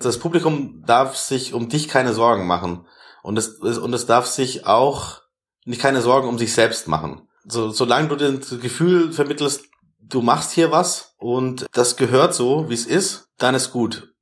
Das Publikum darf sich um dich keine Sorgen machen. Und es, und es darf sich auch nicht keine Sorgen um sich selbst machen. So, solange du das Gefühl vermittelst, du machst hier was und das gehört so, wie es ist, dann ist gut.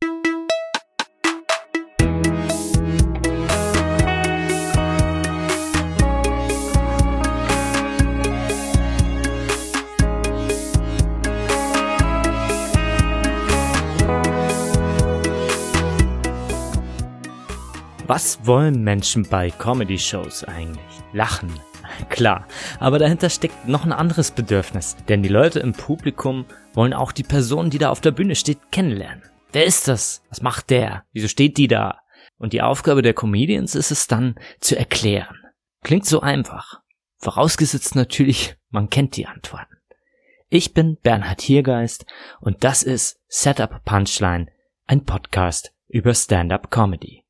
Was wollen Menschen bei Comedy-Shows eigentlich? Lachen. Klar, aber dahinter steckt noch ein anderes Bedürfnis, denn die Leute im Publikum wollen auch die Person, die da auf der Bühne steht, kennenlernen. Wer ist das? Was macht der? Wieso steht die da? Und die Aufgabe der Comedians ist es dann zu erklären. Klingt so einfach. Vorausgesetzt natürlich, man kennt die Antworten. Ich bin Bernhard Hiergeist und das ist Setup Punchline, ein Podcast über Stand-up Comedy.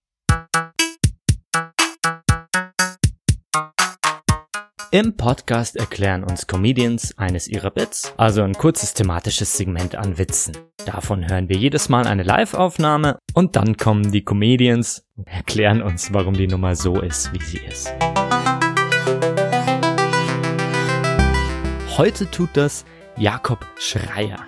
Im Podcast erklären uns Comedians eines ihrer Bits, also ein kurzes thematisches Segment an Witzen. Davon hören wir jedes Mal eine Live-Aufnahme und dann kommen die Comedians und erklären uns, warum die Nummer so ist, wie sie ist. Heute tut das Jakob Schreier.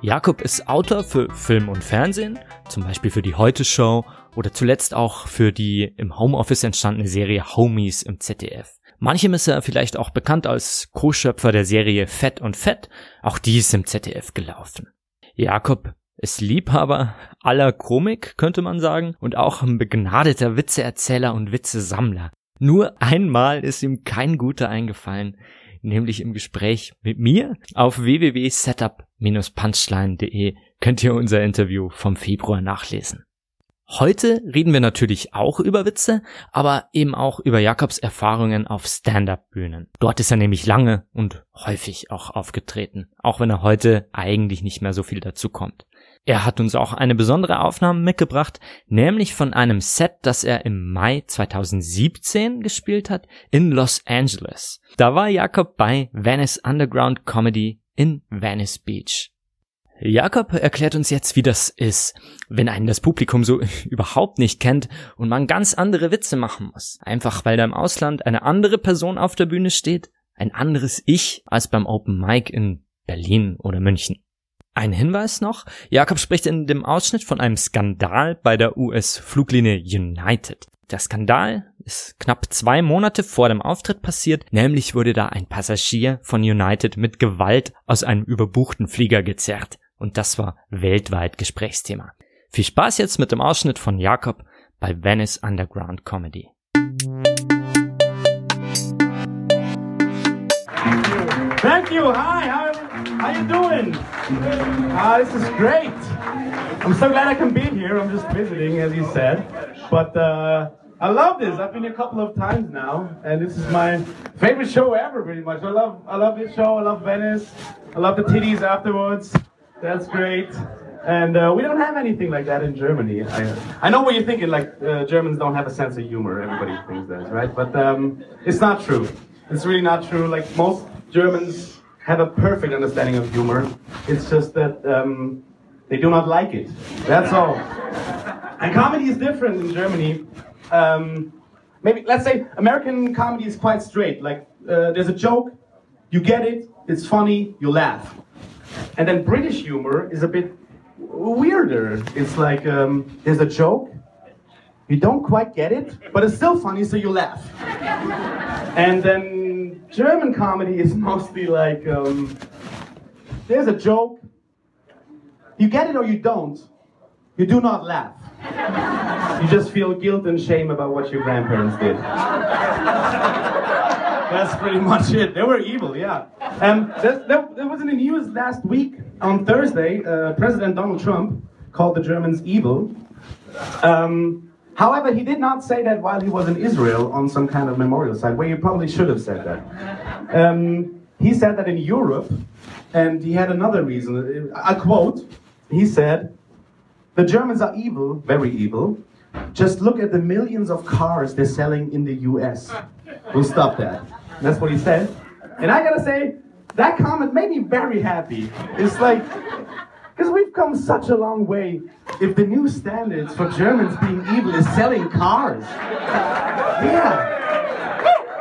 Jakob ist Autor für Film und Fernsehen, zum Beispiel für die Heute Show oder zuletzt auch für die im Homeoffice entstandene Serie Homies im ZDF. Manchem ist er vielleicht auch bekannt als Co-Schöpfer der Serie Fett und Fett, auch die ist im ZDF gelaufen. Jakob ist Liebhaber aller Komik, könnte man sagen, und auch ein begnadeter Witzeerzähler und Witzesammler. Nur einmal ist ihm kein guter eingefallen, nämlich im Gespräch mit mir. Auf www.setup-punchline.de könnt ihr unser Interview vom Februar nachlesen. Heute reden wir natürlich auch über Witze, aber eben auch über Jakobs Erfahrungen auf Stand-up-Bühnen. Dort ist er nämlich lange und häufig auch aufgetreten, auch wenn er heute eigentlich nicht mehr so viel dazu kommt. Er hat uns auch eine besondere Aufnahme mitgebracht, nämlich von einem Set, das er im Mai 2017 gespielt hat in Los Angeles. Da war Jakob bei Venice Underground Comedy in Venice Beach. Jakob erklärt uns jetzt, wie das ist, wenn einen das Publikum so überhaupt nicht kennt und man ganz andere Witze machen muss. Einfach weil da im Ausland eine andere Person auf der Bühne steht, ein anderes Ich als beim Open Mic in Berlin oder München. Ein Hinweis noch, Jakob spricht in dem Ausschnitt von einem Skandal bei der US-Fluglinie United. Der Skandal ist knapp zwei Monate vor dem Auftritt passiert, nämlich wurde da ein Passagier von United mit Gewalt aus einem überbuchten Flieger gezerrt. Und das war weltweit Gesprächsthema. Viel Spaß jetzt mit dem Ausschnitt von Jakob bei Venice Underground Comedy. Thank you. Hi. How, how you doing? Uh, this is great. I'm so glad I can be here. I'm just visiting, as you said. But uh, I love this. I've been here a couple of times now, and this is my favorite show ever, pretty much. I love, I love this show. I love Venice. I love the titties afterwards. That's great. And uh, we don't have anything like that in Germany. I, I know what you're thinking, like uh, Germans don't have a sense of humor. Everybody thinks that, right? But um, it's not true. It's really not true. Like most Germans have a perfect understanding of humor. It's just that um, they do not like it. That's all. And comedy is different in Germany. Um, maybe let's say American comedy is quite straight. Like uh, there's a joke, you get it, it's funny, you laugh. And then British humor is a bit weirder. It's like um, there's a joke, you don't quite get it, but it's still funny, so you laugh. and then German comedy is mostly like um, there's a joke, you get it or you don't, you do not laugh. You just feel guilt and shame about what your grandparents did. That's pretty much it. They were evil, yeah. Um, there, there, there was in the news last week on Thursday. Uh, President Donald Trump called the Germans evil. Um, however, he did not say that while he was in Israel on some kind of memorial site, where he probably should have said that. Um, he said that in Europe, and he had another reason. I quote, he said, The Germans are evil, very evil. Just look at the millions of cars they're selling in the US. We'll stop that. That's what he said. And I gotta say, that comment made me very happy. It's like, because we've come such a long way if the new standards for Germans being evil is selling cars. Yeah.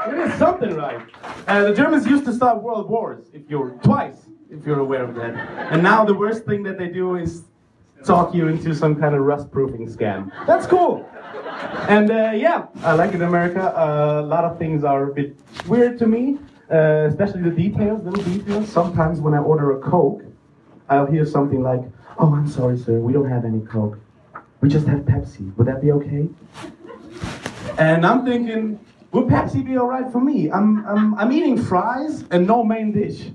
It is something right. Uh, the Germans used to start world wars, if you're twice, if you're aware of that. And now the worst thing that they do is talk you into some kind of rust proofing scam. That's cool. And uh, yeah, I like it in America. Uh, a lot of things are a bit weird to me, uh, especially the details, little details. Sometimes when I order a Coke, I'll hear something like, Oh, I'm sorry, sir, we don't have any Coke. We just have Pepsi. Would that be okay? And I'm thinking, would Pepsi be all right for me? I'm, I'm, I'm eating fries and no main dish.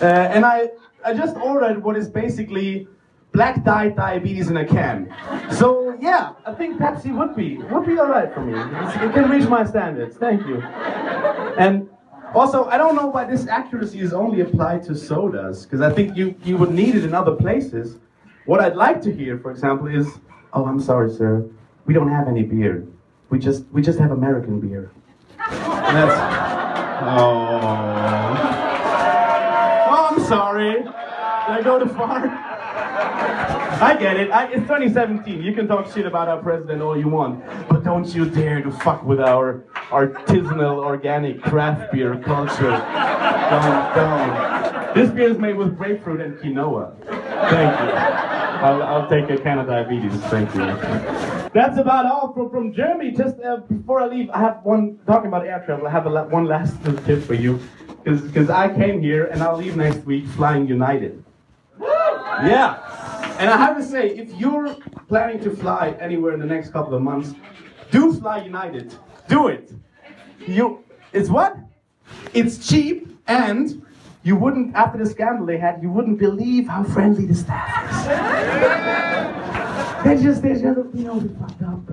Uh, and I, I just ordered what is basically black dye diabetes in a can. So yeah, I think Pepsi would be would be all right for me. It can reach my standards. Thank you. And also, I don't know why this accuracy is only applied to sodas, because I think you you would need it in other places. What I'd like to hear, for example, is, "Oh, I'm sorry, sir, we don't have any beer. We just we just have American beer." And that's oh. Oh, I'm sorry. Did I go too far? I get it. I, it's 2017. You can talk shit about our president all you want, but don't you dare to fuck with our artisanal, organic craft beer culture. Don't, don't. This beer is made with grapefruit and quinoa. Thank you. I'll, I'll take a can of diabetes. Thank you. That's about all from, from Germany. Just uh, before I leave, I have one talking about air travel. I have a, one last tip for you, because I came here and I'll leave next week flying United. Yeah. And I have to say, if you're planning to fly anywhere in the next couple of months, do fly United. Do it. You, it's what? It's cheap and you wouldn't, after the scandal they had, you wouldn't believe how friendly the staff is. they just, they just, you know, we fucked up.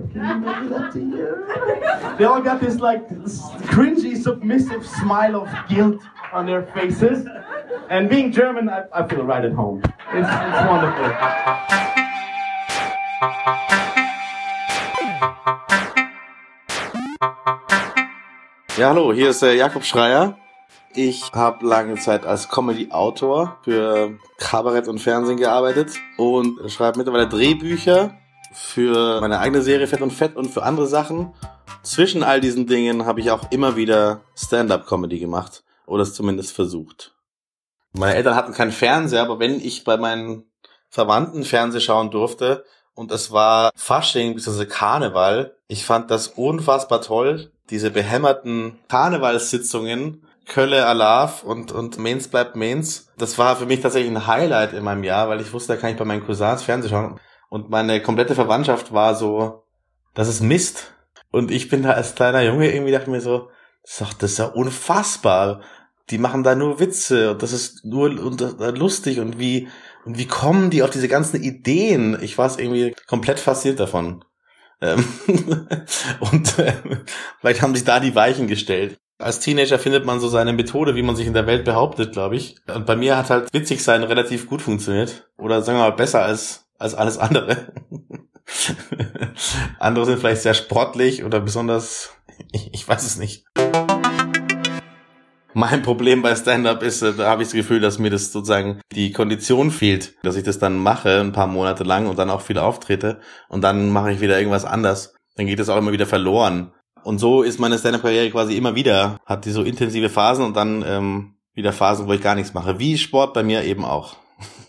They all got this like cringy, submissive smile of guilt on their faces. And being German, I, I feel right at home. It's, it's wonderful. Ja, hallo, hier ist äh, Jakob Schreier. Ich habe lange Zeit als Comedy-Autor für Kabarett und Fernsehen gearbeitet und schreibe mittlerweile Drehbücher für meine eigene Serie Fett und Fett und für andere Sachen. Zwischen all diesen Dingen habe ich auch immer wieder Stand-up-Comedy gemacht oder es zumindest versucht. Meine Eltern hatten keinen Fernseher, aber wenn ich bei meinen Verwandten Fernseh schauen durfte und es war Fasching bzw. Karneval, ich fand das unfassbar toll, diese behämmerten Karnevalssitzungen, Kölle Alaf und, und Mainz bleibt Mainz. Das war für mich tatsächlich ein Highlight in meinem Jahr, weil ich wusste, da kann ich bei meinen Cousins Fernseh schauen. Und meine komplette Verwandtschaft war so, das ist Mist. Und ich bin da als kleiner Junge irgendwie dachte mir so, das ist doch, das ist ja unfassbar die machen da nur Witze und das ist nur lustig und wie und wie kommen die auf diese ganzen Ideen? Ich war irgendwie komplett fasziniert davon. Ähm, und äh, vielleicht haben sich da die Weichen gestellt. Als Teenager findet man so seine Methode, wie man sich in der Welt behauptet, glaube ich. Und bei mir hat halt witzig sein relativ gut funktioniert. Oder sagen wir mal besser als, als alles andere. andere sind vielleicht sehr sportlich oder besonders, ich, ich weiß es nicht. Mein Problem bei Stand-up ist, äh, da habe ich das Gefühl, dass mir das sozusagen die Kondition fehlt, dass ich das dann mache ein paar Monate lang und dann auch viel auftrete und dann mache ich wieder irgendwas anders. Dann geht es auch immer wieder verloren. Und so ist meine Stand-up-Karriere quasi immer wieder, hat die so intensive Phasen und dann ähm, wieder Phasen, wo ich gar nichts mache. Wie Sport bei mir eben auch.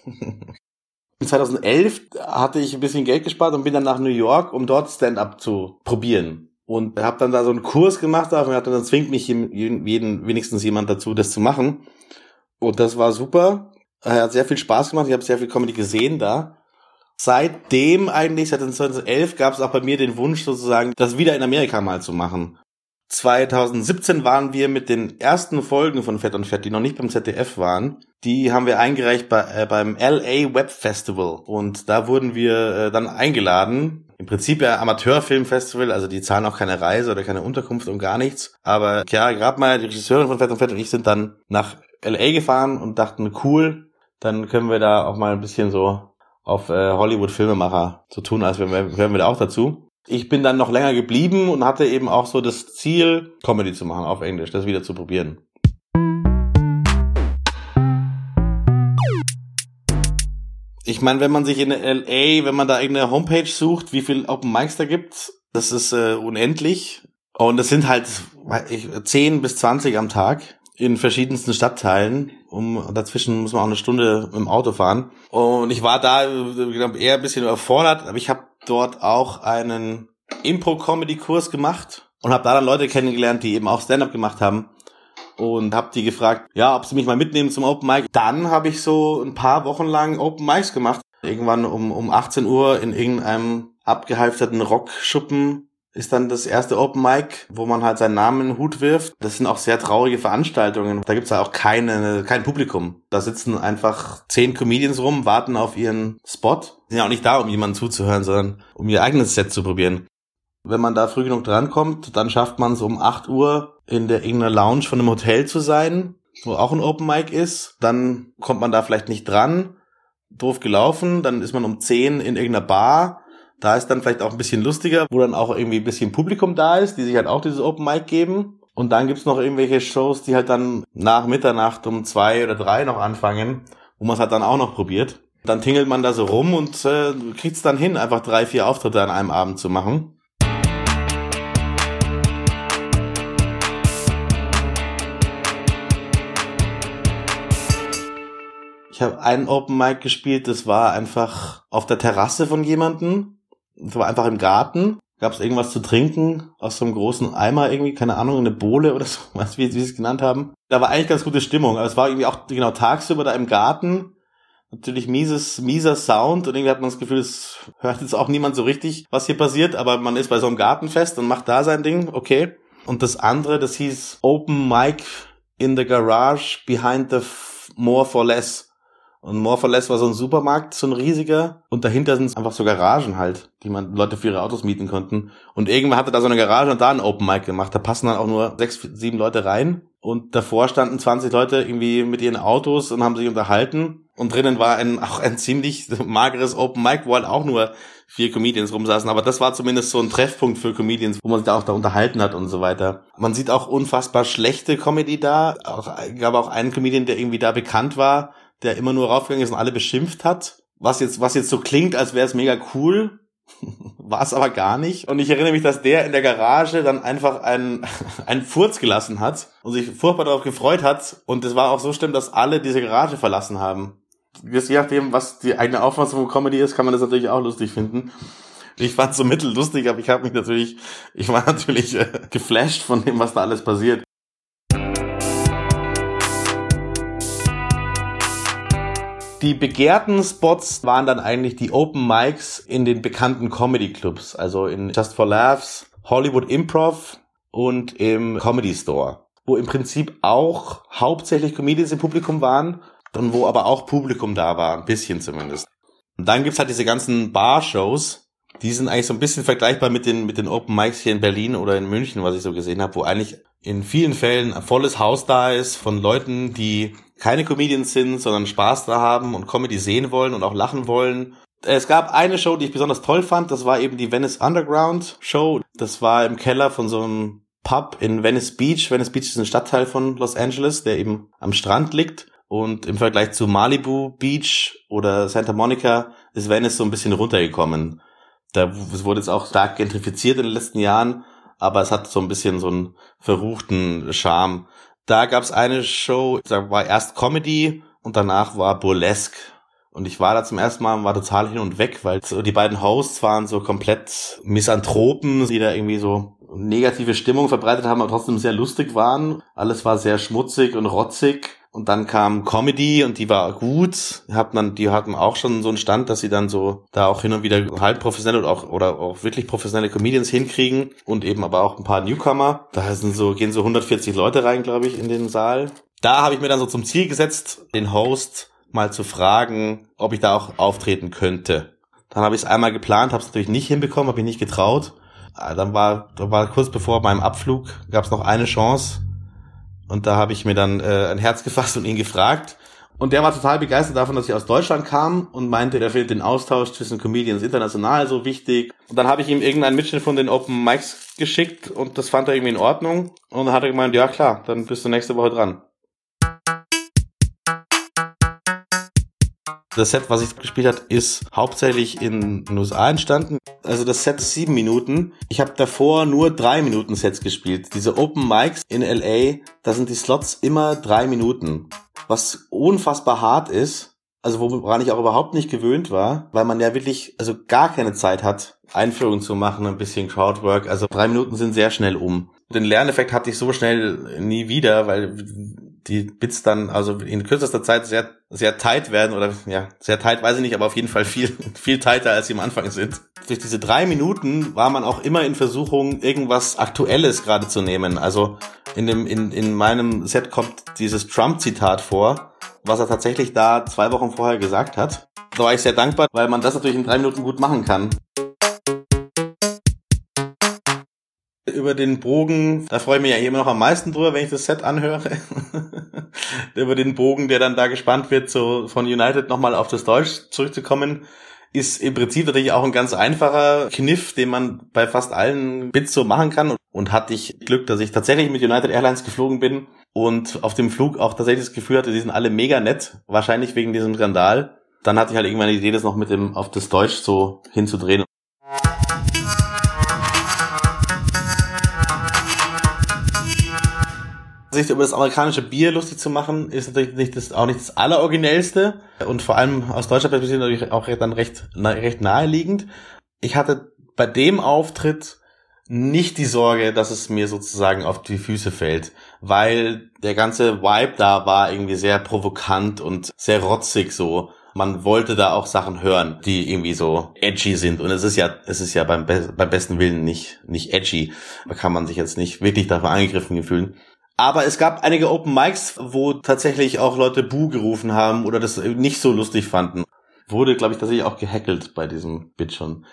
2011 hatte ich ein bisschen Geld gespart und bin dann nach New York, um dort Stand-up zu probieren und habe dann da so einen Kurs gemacht und hat dann zwingt mich jeden, wenigstens jemand dazu, das zu machen. Und das war super. Hat sehr viel Spaß gemacht. Ich habe sehr viel Comedy gesehen da. Seitdem eigentlich, seit 2011, gab es auch bei mir den Wunsch sozusagen, das wieder in Amerika mal zu machen. 2017 waren wir mit den ersten Folgen von Fett und Fett, die noch nicht beim ZDF waren. Die haben wir eingereicht bei, äh, beim LA Web Festival. Und da wurden wir äh, dann eingeladen im Prinzip ja Amateurfilmfestival, also die zahlen auch keine Reise oder keine Unterkunft und gar nichts. Aber ja, gerade mal die Regisseurin von Fett und Fett und ich sind dann nach LA gefahren und dachten, cool, dann können wir da auch mal ein bisschen so auf äh, Hollywood-Filmemacher zu tun, als wir, hören wir da auch dazu. Ich bin dann noch länger geblieben und hatte eben auch so das Ziel, Comedy zu machen auf Englisch, das wieder zu probieren. Ich Ich meine, wenn man sich in LA, wenn man da irgendeine Homepage sucht, wie viel Open Mics da gibt, das ist äh, unendlich. Und es sind halt 10 bis 20 am Tag in verschiedensten Stadtteilen. Um, dazwischen muss man auch eine Stunde im Auto fahren. Und ich war da eher ein bisschen überfordert, aber ich habe dort auch einen Impro-Comedy-Kurs gemacht und habe da dann Leute kennengelernt, die eben auch Stand-up gemacht haben und habe die gefragt, ja, ob sie mich mal mitnehmen zum Open Mic. Dann habe ich so ein paar Wochen lang Open Mics gemacht. Irgendwann um, um 18 Uhr in irgendeinem abgehalfterten Rockschuppen ist dann das erste Open Mic, wo man halt seinen Namen in den Hut wirft. Das sind auch sehr traurige Veranstaltungen. Da gibt's ja auch keine, kein Publikum. Da sitzen einfach zehn Comedians rum, warten auf ihren Spot. Sind ja auch nicht da, um jemanden zuzuhören, sondern um ihr eigenes Set zu probieren. Wenn man da früh genug drankommt, dann schafft man es um 8 Uhr in der irgendeiner Lounge von einem Hotel zu sein, wo auch ein Open Mic ist. Dann kommt man da vielleicht nicht dran. Doof gelaufen. Dann ist man um 10 in irgendeiner Bar. Da ist dann vielleicht auch ein bisschen lustiger, wo dann auch irgendwie ein bisschen Publikum da ist, die sich halt auch dieses Open Mic geben. Und dann gibt's noch irgendwelche Shows, die halt dann nach Mitternacht um zwei oder drei noch anfangen, wo man es halt dann auch noch probiert. Dann tingelt man da so rum und äh, kriegt's dann hin, einfach drei, vier Auftritte an einem Abend zu machen. Ich habe einen Open Mic gespielt, das war einfach auf der Terrasse von jemandem. Das war einfach im Garten. Gab es irgendwas zu trinken aus so einem großen Eimer irgendwie, keine Ahnung, eine Bohle oder so, was wie, wie sie es genannt haben. Da war eigentlich ganz gute Stimmung. Aber es war irgendwie auch genau tagsüber da im Garten. Natürlich mieses, mieser Sound und irgendwie hat man das Gefühl, es hört jetzt auch niemand so richtig, was hier passiert, aber man ist bei so einem Gartenfest und macht da sein Ding, okay. Und das andere, das hieß Open Mic in the Garage behind the More for Less. Und More for Less war so ein Supermarkt, so ein riesiger. Und dahinter sind einfach so Garagen halt, die man Leute für ihre Autos mieten konnten. Und irgendwann hatte da so eine Garage und da ein Open Mic gemacht. Da passen dann auch nur sechs, sieben Leute rein. Und davor standen 20 Leute irgendwie mit ihren Autos und haben sich unterhalten. Und drinnen war ein, auch ein ziemlich mageres Open Mic, wo halt auch nur vier Comedians rumsaßen. Aber das war zumindest so ein Treffpunkt für Comedians, wo man sich da auch da unterhalten hat und so weiter. Man sieht auch unfassbar schlechte Comedy da. Auch, gab auch einen Comedian, der irgendwie da bekannt war, der immer nur raufgegangen ist und alle beschimpft hat. Was jetzt, was jetzt so klingt, als wäre es mega cool, war es aber gar nicht. Und ich erinnere mich, dass der in der Garage dann einfach einen, einen Furz gelassen hat und sich furchtbar darauf gefreut hat. Und es war auch so schlimm, dass alle diese Garage verlassen haben. Je nachdem, was die eigene Auffassung von Comedy ist, kann man das natürlich auch lustig finden. Ich fand es so mittellustig, aber ich habe mich natürlich, ich war natürlich äh, geflasht von dem, was da alles passiert. Die begehrten Spots waren dann eigentlich die Open Mics in den bekannten Comedy Clubs, also in Just for Laughs, Hollywood Improv und im Comedy Store, wo im Prinzip auch hauptsächlich Comedians im Publikum waren und wo aber auch Publikum da war, ein bisschen zumindest. Und dann gibt's halt diese ganzen Bar-Shows, die sind eigentlich so ein bisschen vergleichbar mit den, mit den Open Mics hier in Berlin oder in München, was ich so gesehen habe, wo eigentlich in vielen Fällen ein volles Haus da ist von Leuten, die keine Comedians sind, sondern Spaß da haben und Comedy sehen wollen und auch lachen wollen. Es gab eine Show, die ich besonders toll fand. Das war eben die Venice Underground Show. Das war im Keller von so einem Pub in Venice Beach. Venice Beach ist ein Stadtteil von Los Angeles, der eben am Strand liegt. Und im Vergleich zu Malibu Beach oder Santa Monica ist Venice so ein bisschen runtergekommen. Da es wurde jetzt auch stark gentrifiziert in den letzten Jahren, aber es hat so ein bisschen so einen verruchten Charme. Da gab es eine Show, da war erst Comedy und danach war Burlesque. Und ich war da zum ersten Mal und war total hin und weg, weil die beiden Hosts waren so komplett Misanthropen, die da irgendwie so negative Stimmung verbreitet haben, aber trotzdem sehr lustig waren. Alles war sehr schmutzig und rotzig. Und dann kam Comedy und die war gut. Man, die hatten auch schon so einen Stand, dass sie dann so da auch hin und wieder halb professionelle oder auch, oder auch wirklich professionelle Comedians hinkriegen und eben aber auch ein paar Newcomer. Da sind so, gehen so 140 Leute rein, glaube ich, in den Saal. Da habe ich mir dann so zum Ziel gesetzt, den Host mal zu fragen, ob ich da auch auftreten könnte. Dann habe ich es einmal geplant, habe es natürlich nicht hinbekommen, habe ich nicht getraut. Ah, dann war, da war kurz bevor meinem Abflug, gab es noch eine Chance und da habe ich mir dann äh, ein Herz gefasst und ihn gefragt. Und der war total begeistert davon, dass ich aus Deutschland kam und meinte, er findet den Austausch zwischen Comedians international so wichtig. Und dann habe ich ihm irgendeinen Mitschnitt von den Open Mics geschickt und das fand er irgendwie in Ordnung. Und dann hat er gemeint, ja klar, dann bist du nächste Woche dran. Das Set, was ich gespielt hat, ist hauptsächlich in den USA entstanden. Also das Set ist sieben Minuten. Ich habe davor nur drei Minuten Sets gespielt. Diese Open Mics in LA, da sind die Slots immer drei Minuten. Was unfassbar hart ist. Also woran ich auch überhaupt nicht gewöhnt war, weil man ja wirklich also gar keine Zeit hat, Einführungen zu machen, ein bisschen Crowdwork. Also drei Minuten sind sehr schnell um. Den Lerneffekt hatte ich so schnell nie wieder, weil die Bits dann also in kürzester Zeit sehr, sehr tight werden oder ja, sehr tight weiß ich nicht, aber auf jeden Fall viel, viel tighter als sie am Anfang sind. Durch diese drei Minuten war man auch immer in Versuchung, irgendwas Aktuelles gerade zu nehmen. Also in dem, in, in meinem Set kommt dieses Trump-Zitat vor, was er tatsächlich da zwei Wochen vorher gesagt hat. Da war ich sehr dankbar, weil man das natürlich in drei Minuten gut machen kann. Über den Bogen, da freue ich mich ja immer noch am meisten drüber, wenn ich das Set anhöre. über den Bogen, der dann da gespannt wird, so von United nochmal auf das Deutsch zurückzukommen, ist im Prinzip natürlich auch ein ganz einfacher Kniff, den man bei fast allen Bits so machen kann. Und hatte ich Glück, dass ich tatsächlich mit United Airlines geflogen bin und auf dem Flug auch tatsächlich das Gefühl hatte, die sind alle mega nett, wahrscheinlich wegen diesem Skandal. Dann hatte ich halt irgendwann die Idee, das noch mit dem auf das Deutsch so hinzudrehen. Sich über das amerikanische Bier lustig zu machen, ist natürlich nicht das, auch nicht das alleroriginellste und vor allem aus deutscher Perspektive natürlich auch dann recht, recht naheliegend. Ich hatte bei dem Auftritt nicht die Sorge, dass es mir sozusagen auf die Füße fällt, weil der ganze Vibe da war irgendwie sehr provokant und sehr rotzig so. Man wollte da auch Sachen hören, die irgendwie so edgy sind. Und es ist ja, es ist ja beim, beim besten Willen nicht, nicht edgy. Da kann man sich jetzt nicht wirklich davon angegriffen fühlen. Aber es gab einige Open Mics, wo tatsächlich auch Leute Buh gerufen haben oder das nicht so lustig fanden. Wurde, glaube ich, tatsächlich auch gehackelt bei diesem Bit schon.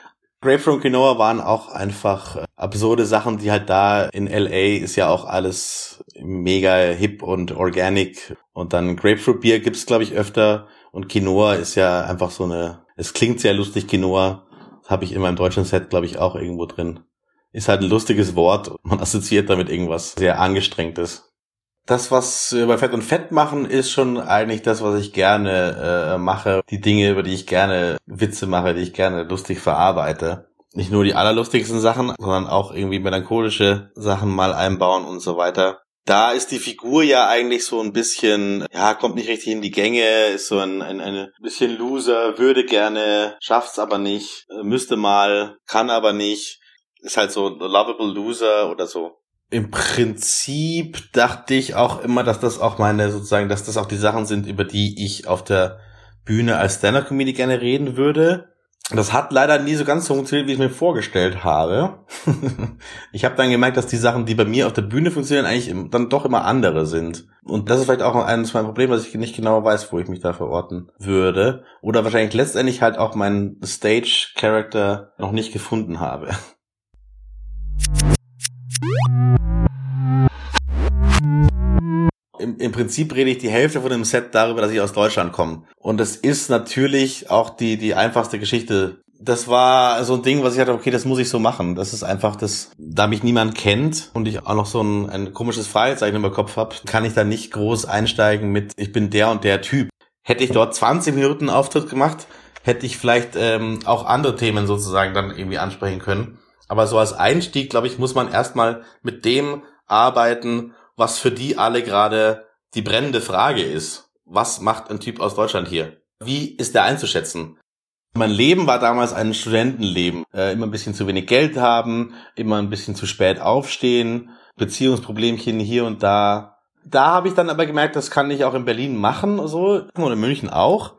Grapefruit und Quinoa waren auch einfach äh, absurde Sachen, die halt da in LA ist ja auch alles mega hip und organic. Und dann Grapefruit Bier gibt's, glaube ich, öfter. Und Quinoa ist ja einfach so eine, es klingt sehr lustig, Quinoa. Habe ich in meinem deutschen Set, glaube ich, auch irgendwo drin ist halt ein lustiges Wort. Man assoziiert damit irgendwas sehr angestrengtes. Das, was wir bei Fett und Fett machen, ist schon eigentlich das, was ich gerne äh, mache. Die Dinge, über die ich gerne Witze mache, die ich gerne lustig verarbeite. Nicht nur die allerlustigsten Sachen, sondern auch irgendwie melancholische Sachen mal einbauen und so weiter. Da ist die Figur ja eigentlich so ein bisschen, ja, kommt nicht richtig in die Gänge, ist so ein, ein, ein bisschen Loser, würde gerne, schafft's aber nicht, müsste mal, kann aber nicht ist halt so Lovable Loser oder so. Im Prinzip dachte ich auch immer, dass das auch meine, sozusagen, dass das auch die Sachen sind, über die ich auf der Bühne als Stand-Up-Comedy gerne reden würde. Das hat leider nie so ganz funktioniert, wie ich mir vorgestellt habe. ich habe dann gemerkt, dass die Sachen, die bei mir auf der Bühne funktionieren, eigentlich dann doch immer andere sind. Und das ist vielleicht auch eines meiner Probleme, dass ich nicht genau weiß, wo ich mich da verorten würde. Oder wahrscheinlich letztendlich halt auch meinen Stage-Character noch nicht gefunden habe. Im, Im Prinzip rede ich die Hälfte von dem Set darüber, dass ich aus Deutschland komme. Und es ist natürlich auch die, die einfachste Geschichte. Das war so ein Ding, was ich hatte, okay, das muss ich so machen. Das ist einfach das, da mich niemand kennt und ich auch noch so ein, ein komisches Fragezeichen im Kopf habe, kann ich da nicht groß einsteigen mit, ich bin der und der Typ. Hätte ich dort 20 Minuten Auftritt gemacht, hätte ich vielleicht ähm, auch andere Themen sozusagen dann irgendwie ansprechen können. Aber so als Einstieg, glaube ich, muss man erstmal mit dem arbeiten, was für die alle gerade die brennende Frage ist. Was macht ein Typ aus Deutschland hier? Wie ist der einzuschätzen? Mein Leben war damals ein Studentenleben. Äh, immer ein bisschen zu wenig Geld haben, immer ein bisschen zu spät aufstehen, Beziehungsproblemchen hier und da. Da habe ich dann aber gemerkt, das kann ich auch in Berlin machen, so, und in München auch.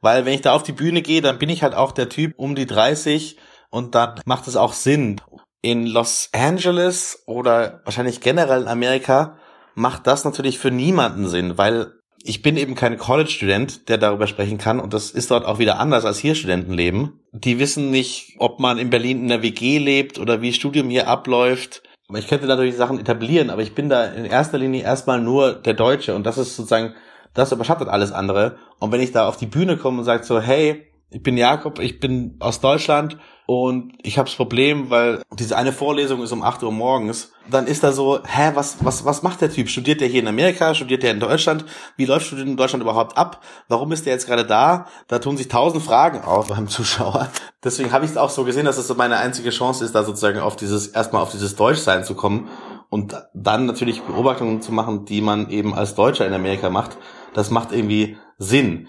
Weil wenn ich da auf die Bühne gehe, dann bin ich halt auch der Typ um die 30, und dann macht es auch Sinn. In Los Angeles oder wahrscheinlich generell in Amerika macht das natürlich für niemanden Sinn, weil ich bin eben kein College-Student, der darüber sprechen kann und das ist dort auch wieder anders als hier Studentenleben. Die wissen nicht, ob man in Berlin in der WG lebt oder wie Studium hier abläuft. Ich könnte natürlich Sachen etablieren, aber ich bin da in erster Linie erstmal nur der Deutsche und das ist sozusagen, das überschattet alles andere. Und wenn ich da auf die Bühne komme und sage so, hey, ich bin Jakob, ich bin aus Deutschland und ich habe das Problem, weil diese eine Vorlesung ist um 8 Uhr morgens. Dann ist da so, hä, was, was, was macht der Typ? Studiert der hier in Amerika? Studiert der in Deutschland? Wie läuft Studieren in Deutschland überhaupt ab? Warum ist der jetzt gerade da? Da tun sich tausend Fragen auf beim Zuschauer. Deswegen habe ich es auch so gesehen, dass es so meine einzige Chance ist, da sozusagen auf dieses, erstmal auf dieses Deutschsein zu kommen und dann natürlich Beobachtungen zu machen, die man eben als Deutscher in Amerika macht. Das macht irgendwie Sinn.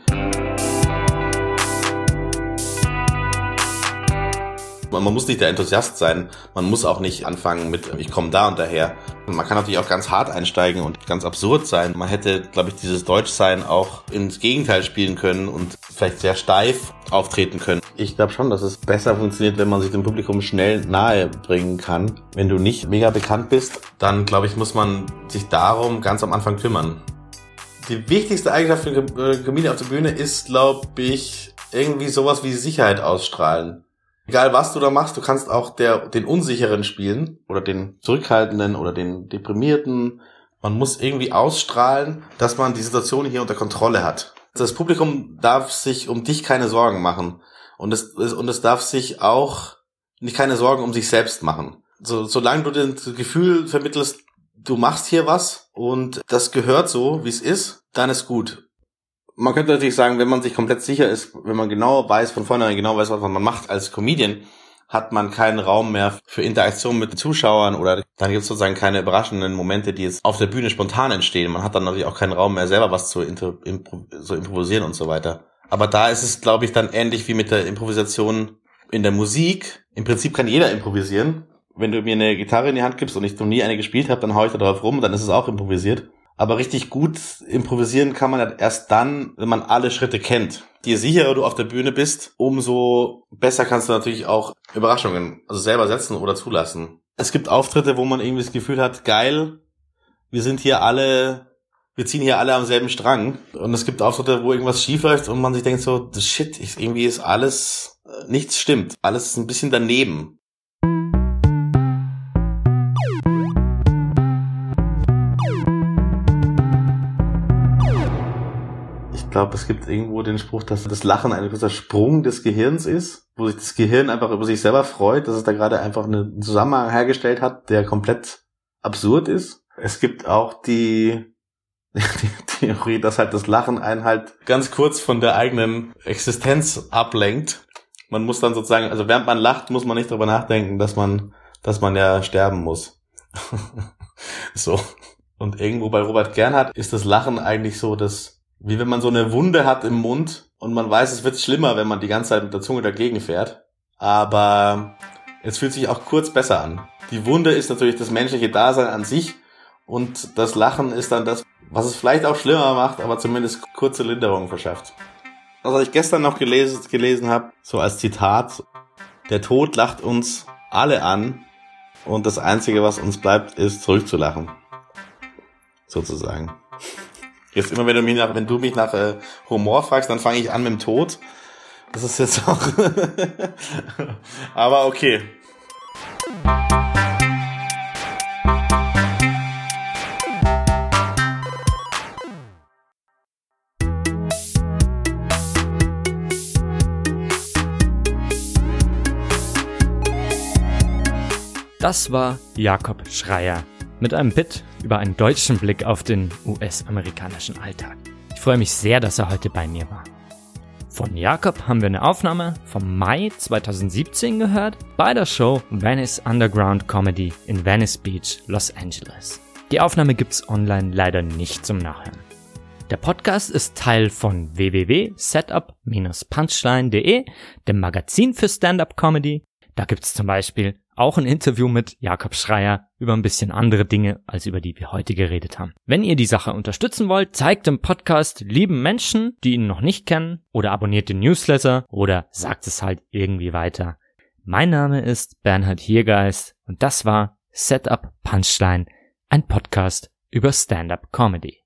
Man muss nicht der Enthusiast sein. Man muss auch nicht anfangen mit, ich komme da und daher. Man kann natürlich auch ganz hart einsteigen und ganz absurd sein. Man hätte, glaube ich, dieses Deutschsein auch ins Gegenteil spielen können und vielleicht sehr steif auftreten können. Ich glaube schon, dass es besser funktioniert, wenn man sich dem Publikum schnell nahe bringen kann. Wenn du nicht mega bekannt bist, dann glaube ich, muss man sich darum ganz am Anfang kümmern. Die wichtigste Eigenschaft für einen Comedian auf der Bühne ist, glaube ich, irgendwie sowas wie Sicherheit ausstrahlen egal was du da machst, du kannst auch der, den Unsicheren spielen oder den Zurückhaltenden oder den Deprimierten. Man muss irgendwie ausstrahlen, dass man die Situation hier unter Kontrolle hat. Das Publikum darf sich um dich keine Sorgen machen. Und es, und es darf sich auch nicht keine Sorgen um sich selbst machen. So, solange du das Gefühl vermittelst, du machst hier was und das gehört so, wie es ist, dann ist gut man könnte natürlich sagen, wenn man sich komplett sicher ist, wenn man genau weiß, von vornherein genau weiß, was man macht als Comedian, hat man keinen Raum mehr für Interaktion mit den Zuschauern oder dann gibt es sozusagen keine überraschenden Momente, die jetzt auf der Bühne spontan entstehen. Man hat dann natürlich auch keinen Raum mehr, selber was zu impro so improvisieren und so weiter. Aber da ist es, glaube ich, dann ähnlich wie mit der Improvisation in der Musik. Im Prinzip kann jeder improvisieren. Wenn du mir eine Gitarre in die Hand gibst und ich noch nie eine gespielt habe, dann hau ich da drauf rum, dann ist es auch improvisiert. Aber richtig gut improvisieren kann man halt erst dann, wenn man alle Schritte kennt. Je sicherer du auf der Bühne bist, umso besser kannst du natürlich auch Überraschungen, also selber setzen oder zulassen. Es gibt Auftritte, wo man irgendwie das Gefühl hat, geil, wir sind hier alle, wir ziehen hier alle am selben Strang. Und es gibt Auftritte, wo irgendwas schief läuft und man sich denkt so, shit, irgendwie ist alles, äh, nichts stimmt. Alles ist ein bisschen daneben. Glaube, es gibt irgendwo den Spruch, dass das Lachen ein großer Sprung des Gehirns ist, wo sich das Gehirn einfach über sich selber freut, dass es da gerade einfach einen Zusammenhang hergestellt hat, der komplett absurd ist. Es gibt auch die, die Theorie, dass halt das Lachen einen halt ganz kurz von der eigenen Existenz ablenkt. Man muss dann sozusagen, also während man lacht, muss man nicht darüber nachdenken, dass man, dass man ja sterben muss. so. Und irgendwo bei Robert Gernhardt ist das Lachen eigentlich so das wie wenn man so eine Wunde hat im Mund und man weiß, es wird schlimmer, wenn man die ganze Zeit mit der Zunge dagegen fährt. Aber es fühlt sich auch kurz besser an. Die Wunde ist natürlich das menschliche Dasein an sich und das Lachen ist dann das, was es vielleicht auch schlimmer macht, aber zumindest kurze Linderung verschafft. Was ich gestern noch gelesen, gelesen habe, so als Zitat, der Tod lacht uns alle an und das Einzige, was uns bleibt, ist zurückzulachen. Sozusagen. Jetzt immer, wenn du mich nach, wenn du mich nach äh, Humor fragst, dann fange ich an mit dem Tod. Das ist jetzt auch. Aber okay. Das war Jakob Schreier mit einem Bit über einen deutschen Blick auf den US-amerikanischen Alltag. Ich freue mich sehr, dass er heute bei mir war. Von Jakob haben wir eine Aufnahme vom Mai 2017 gehört bei der Show Venice Underground Comedy in Venice Beach, Los Angeles. Die Aufnahme gibt's online leider nicht zum Nachhören. Der Podcast ist Teil von www.setup-punchline.de, dem Magazin für Stand-up Comedy. Da gibt's zum Beispiel auch ein Interview mit Jakob Schreier über ein bisschen andere Dinge, als über die wir heute geredet haben. Wenn ihr die Sache unterstützen wollt, zeigt dem Podcast lieben Menschen, die ihn noch nicht kennen, oder abonniert den Newsletter oder sagt es halt irgendwie weiter. Mein Name ist Bernhard Hiergeist und das war Setup Punchline, ein Podcast über Stand-up Comedy.